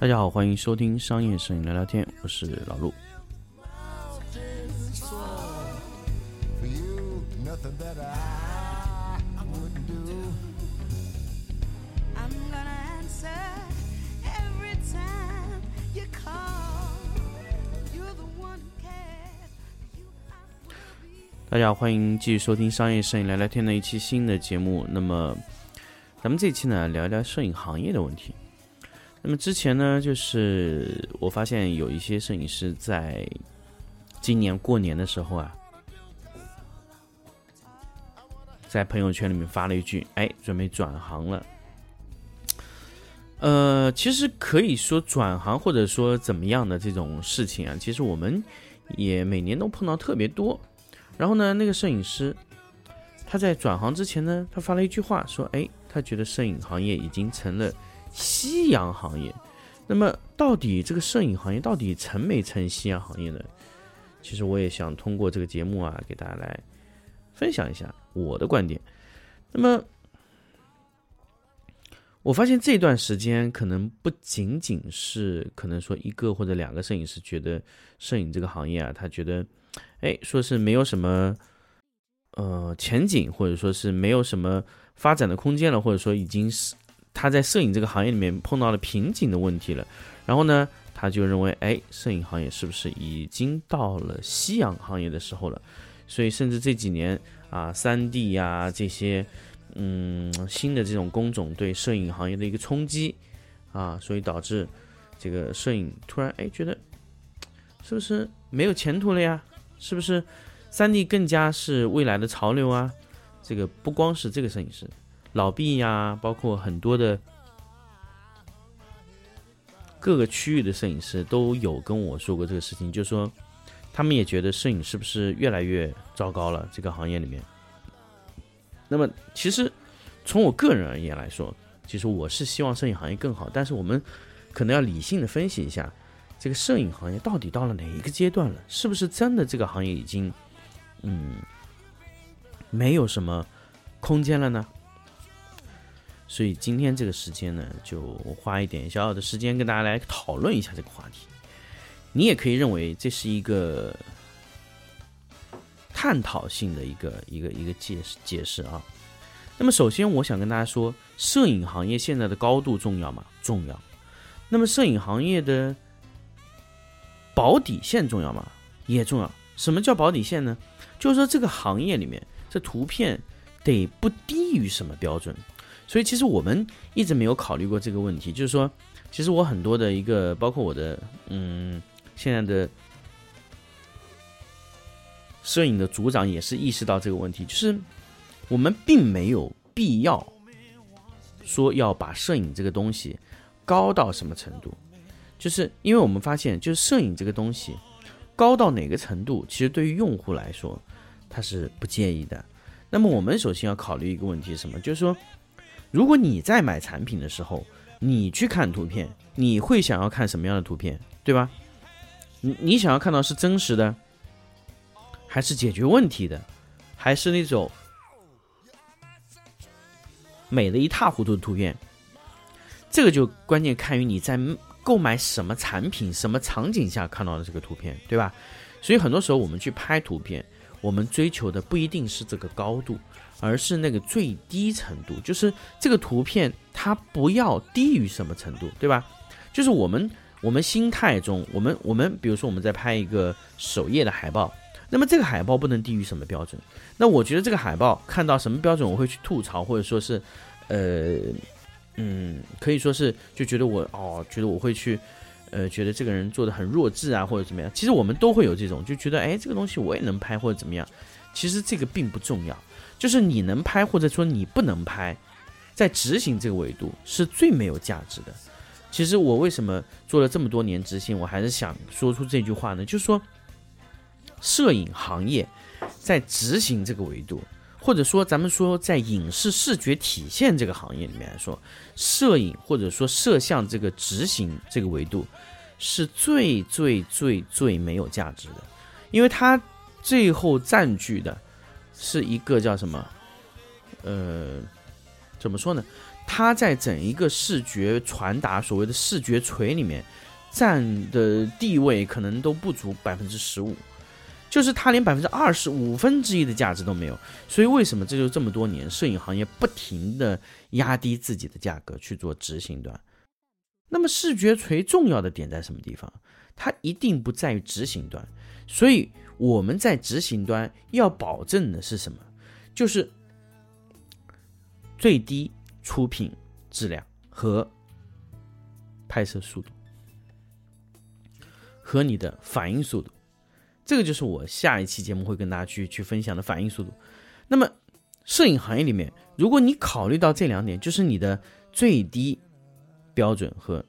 大家好，欢迎收听商业摄影聊聊天，我是老陆。大家好，欢迎继续收听商业摄影聊聊天的一期新的节目。那么，咱们这期呢，聊一聊摄影行业的问题。那么之前呢，就是我发现有一些摄影师在今年过年的时候啊，在朋友圈里面发了一句：“哎，准备转行了。”呃，其实可以说转行或者说怎么样的这种事情啊，其实我们也每年都碰到特别多。然后呢，那个摄影师他在转行之前呢，他发了一句话说：“哎，他觉得摄影行业已经成了夕阳行业。”那么，到底这个摄影行业到底成没成夕阳行业呢？其实我也想通过这个节目啊，给大家来分享一下我的观点。那么，我发现这段时间可能不仅仅是可能说一个或者两个摄影师觉得摄影这个行业啊，他觉得。哎，说是没有什么，呃，前景，或者说是没有什么发展的空间了，或者说已经是他在摄影这个行业里面碰到了瓶颈的问题了。然后呢，他就认为，哎，摄影行业是不是已经到了夕阳行业的时候了？所以，甚至这几年啊，三 D 呀这些，嗯，新的这种工种对摄影行业的一个冲击啊，所以导致这个摄影突然哎觉得是不是没有前途了呀？是不是三 D 更加是未来的潮流啊？这个不光是这个摄影师，老毕呀，包括很多的各个区域的摄影师都有跟我说过这个事情，就是说他们也觉得摄影是不是越来越糟糕了？这个行业里面。那么其实从我个人而言来说，其实我是希望摄影行业更好，但是我们可能要理性的分析一下。这个摄影行业到底到了哪一个阶段了？是不是真的这个行业已经，嗯，没有什么空间了呢？所以今天这个时间呢，就花一点小小的时间跟大家来讨论一下这个话题。你也可以认为这是一个探讨性的一个一个一个解释解释啊。那么首先我想跟大家说，摄影行业现在的高度重要吗？重要。那么摄影行业的保底线重要吗？也重要。什么叫保底线呢？就是说这个行业里面，这图片得不低于什么标准。所以其实我们一直没有考虑过这个问题。就是说，其实我很多的一个，包括我的，嗯，现在的摄影的组长也是意识到这个问题，就是我们并没有必要说要把摄影这个东西高到什么程度。就是因为我们发现，就是摄影这个东西高到哪个程度，其实对于用户来说，他是不介意的。那么我们首先要考虑一个问题是什么？就是说，如果你在买产品的时候，你去看图片，你会想要看什么样的图片，对吧？你你想要看到是真实的，还是解决问题的，还是那种美的一塌糊涂的图片？这个就关键看于你在。购买什么产品、什么场景下看到的这个图片，对吧？所以很多时候我们去拍图片，我们追求的不一定是这个高度，而是那个最低程度，就是这个图片它不要低于什么程度，对吧？就是我们我们心态中，我们我们比如说我们在拍一个首页的海报，那么这个海报不能低于什么标准？那我觉得这个海报看到什么标准，我会去吐槽，或者说是，呃。嗯，可以说是就觉得我哦，觉得我会去，呃，觉得这个人做的很弱智啊，或者怎么样。其实我们都会有这种，就觉得哎，这个东西我也能拍或者怎么样。其实这个并不重要，就是你能拍或者说你不能拍，在执行这个维度是最没有价值的。其实我为什么做了这么多年执行，我还是想说出这句话呢？就是说，摄影行业在执行这个维度。或者说，咱们说在影视视觉体现这个行业里面来说，摄影或者说摄像这个执行这个维度，是最最最最没有价值的，因为它最后占据的是一个叫什么？呃，怎么说呢？它在整一个视觉传达所谓的视觉锤里面占的地位可能都不足百分之十五，就是它连百分之二十五分之一的价值都没有。所以为什么这就这么多年摄影行业不停的压低自己的价格去做执行端？那么视觉锤重要的点在什么地方？它一定不在于执行端，所以我们在执行端要保证的是什么？就是最低出品质量和拍摄速度和你的反应速度，这个就是我下一期节目会跟大家去去分享的反应速度。那么摄影行业里面，如果你考虑到这两点，就是你的最低标准和。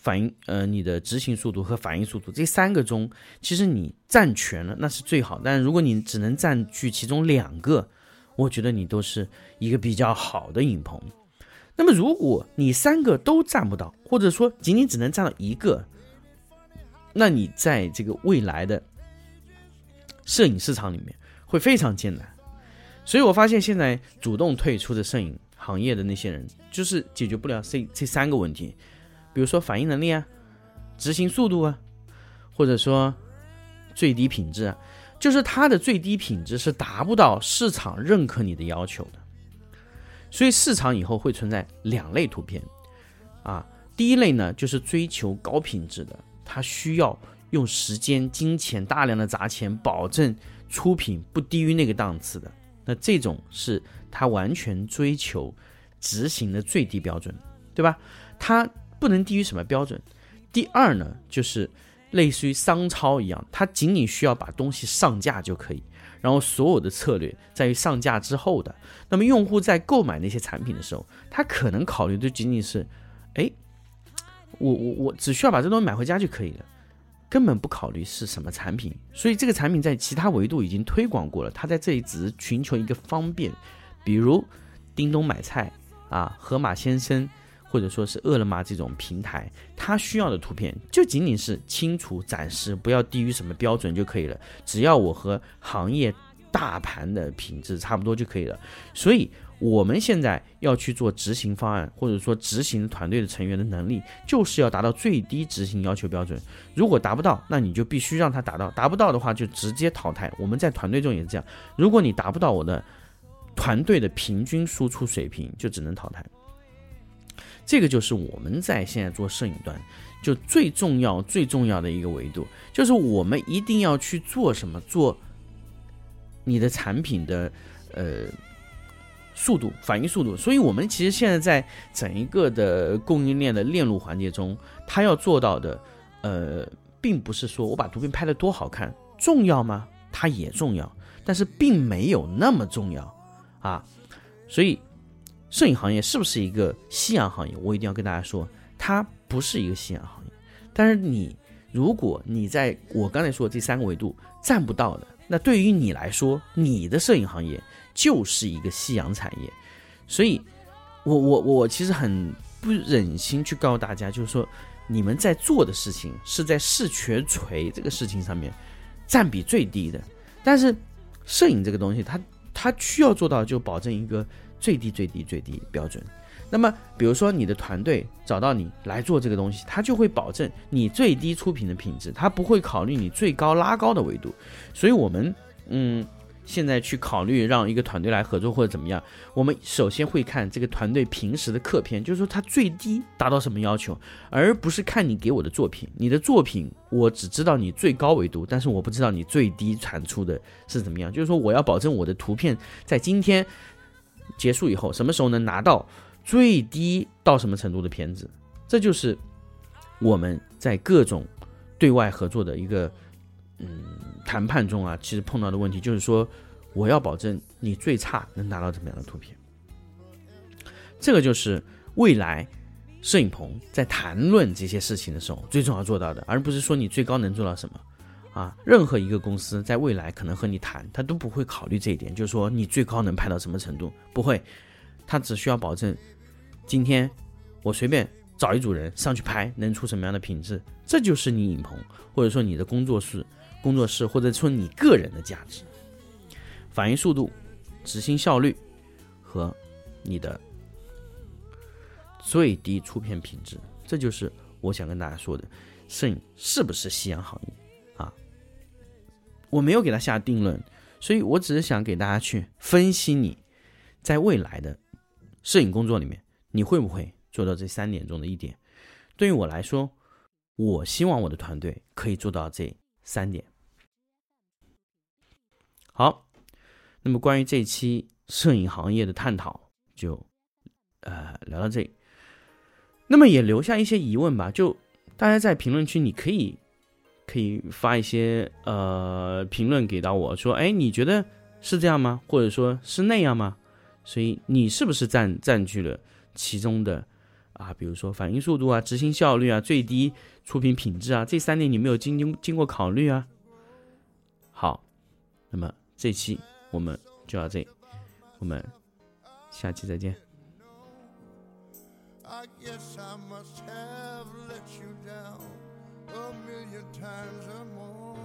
反应呃，你的执行速度和反应速度这三个中，其实你占全了那是最好。但如果你只能占据其中两个，我觉得你都是一个比较好的影棚。那么如果你三个都占不到，或者说仅仅只能占到一个，那你在这个未来的摄影市场里面会非常艰难。所以我发现现在主动退出的摄影行业的那些人，就是解决不了这这三个问题。比如说反应能力啊，执行速度啊，或者说最低品质啊，就是它的最低品质是达不到市场认可你的要求的。所以市场以后会存在两类图片啊，第一类呢就是追求高品质的，它需要用时间、金钱大量的砸钱，保证出品不低于那个档次的。那这种是它完全追求执行的最低标准，对吧？它。不能低于什么标准？第二呢，就是类似于商超一样，它仅仅需要把东西上架就可以，然后所有的策略在于上架之后的。那么用户在购买那些产品的时候，他可能考虑的仅仅是，哎，我我我只需要把这东西买回家就可以了，根本不考虑是什么产品。所以这个产品在其他维度已经推广过了，他在这里只是寻求一个方便，比如叮咚买菜啊，盒马先生。或者说是饿了么这种平台，它需要的图片就仅仅是清楚展示，不要低于什么标准就可以了。只要我和行业大盘的品质差不多就可以了。所以我们现在要去做执行方案，或者说执行团队的成员的能力，就是要达到最低执行要求标准。如果达不到，那你就必须让他达到；达不到的话，就直接淘汰。我们在团队中也是这样。如果你达不到我的团队的平均输出水平，就只能淘汰。这个就是我们在现在做摄影端，就最重要、最重要的一个维度，就是我们一定要去做什么？做你的产品的呃速度、反应速度。所以，我们其实现在在整一个的供应链的链路环节中，他要做到的，呃，并不是说我把图片拍的多好看，重要吗？它也重要，但是并没有那么重要啊。所以。摄影行业是不是一个夕阳行业？我一定要跟大家说，它不是一个夕阳行业。但是你，如果你在我刚才说的这三个维度占不到的，那对于你来说，你的摄影行业就是一个夕阳产业。所以，我我我其实很不忍心去告诉大家，就是说你们在做的事情是在视觉锤这个事情上面占比最低的。但是，摄影这个东西，它它需要做到就保证一个。最低最低最低标准，那么比如说你的团队找到你来做这个东西，他就会保证你最低出品的品质，他不会考虑你最高拉高的维度。所以，我们嗯，现在去考虑让一个团队来合作或者怎么样，我们首先会看这个团队平时的客片，就是说他最低达到什么要求，而不是看你给我的作品。你的作品我只知道你最高维度，但是我不知道你最低产出的是怎么样。就是说，我要保证我的图片在今天。结束以后，什么时候能拿到最低到什么程度的片子？这就是我们在各种对外合作的一个嗯谈判中啊，其实碰到的问题就是说，我要保证你最差能拿到怎么样的图片。这个就是未来摄影棚在谈论这些事情的时候最重要做到的，而不是说你最高能做到什么。啊，任何一个公司在未来可能和你谈，他都不会考虑这一点，就是说你最高能拍到什么程度，不会，他只需要保证今天我随便找一组人上去拍，能出什么样的品质，这就是你影棚或者说你的工作室、工作室或者说你个人的价值，反应速度、执行效率和你的最低出片品质。这就是我想跟大家说的，摄影是不是夕阳行业？我没有给他下定论，所以我只是想给大家去分析你在未来的摄影工作里面，你会不会做到这三点中的一点？对于我来说，我希望我的团队可以做到这三点。好，那么关于这期摄影行业的探讨，就呃聊到这里。那么也留下一些疑问吧，就大家在评论区，你可以可以发一些呃评论给到我说，哎，你觉得是这样吗？或者说是那样吗？所以你是不是占占据了其中的啊？比如说反应速度啊、执行效率啊、最低出品品质啊，这三点你没有经经经过考虑啊？好，那么这期我们就到这里，我们下期再见。I guess I must have let you down a million times or more.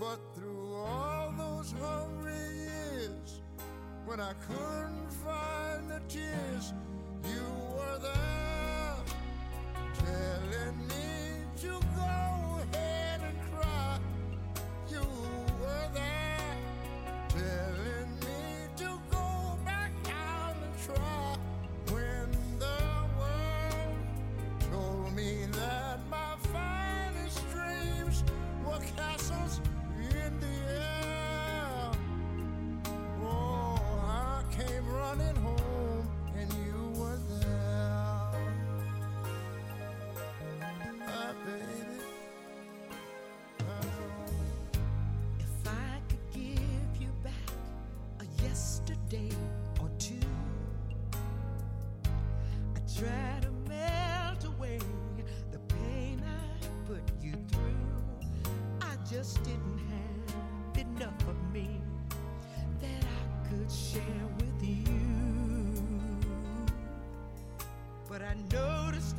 But through all those hungry years, when I couldn't find the tears, you were there telling me to go try to melt away the pain I put you through. I just didn't have enough of me that I could share with you. But I noticed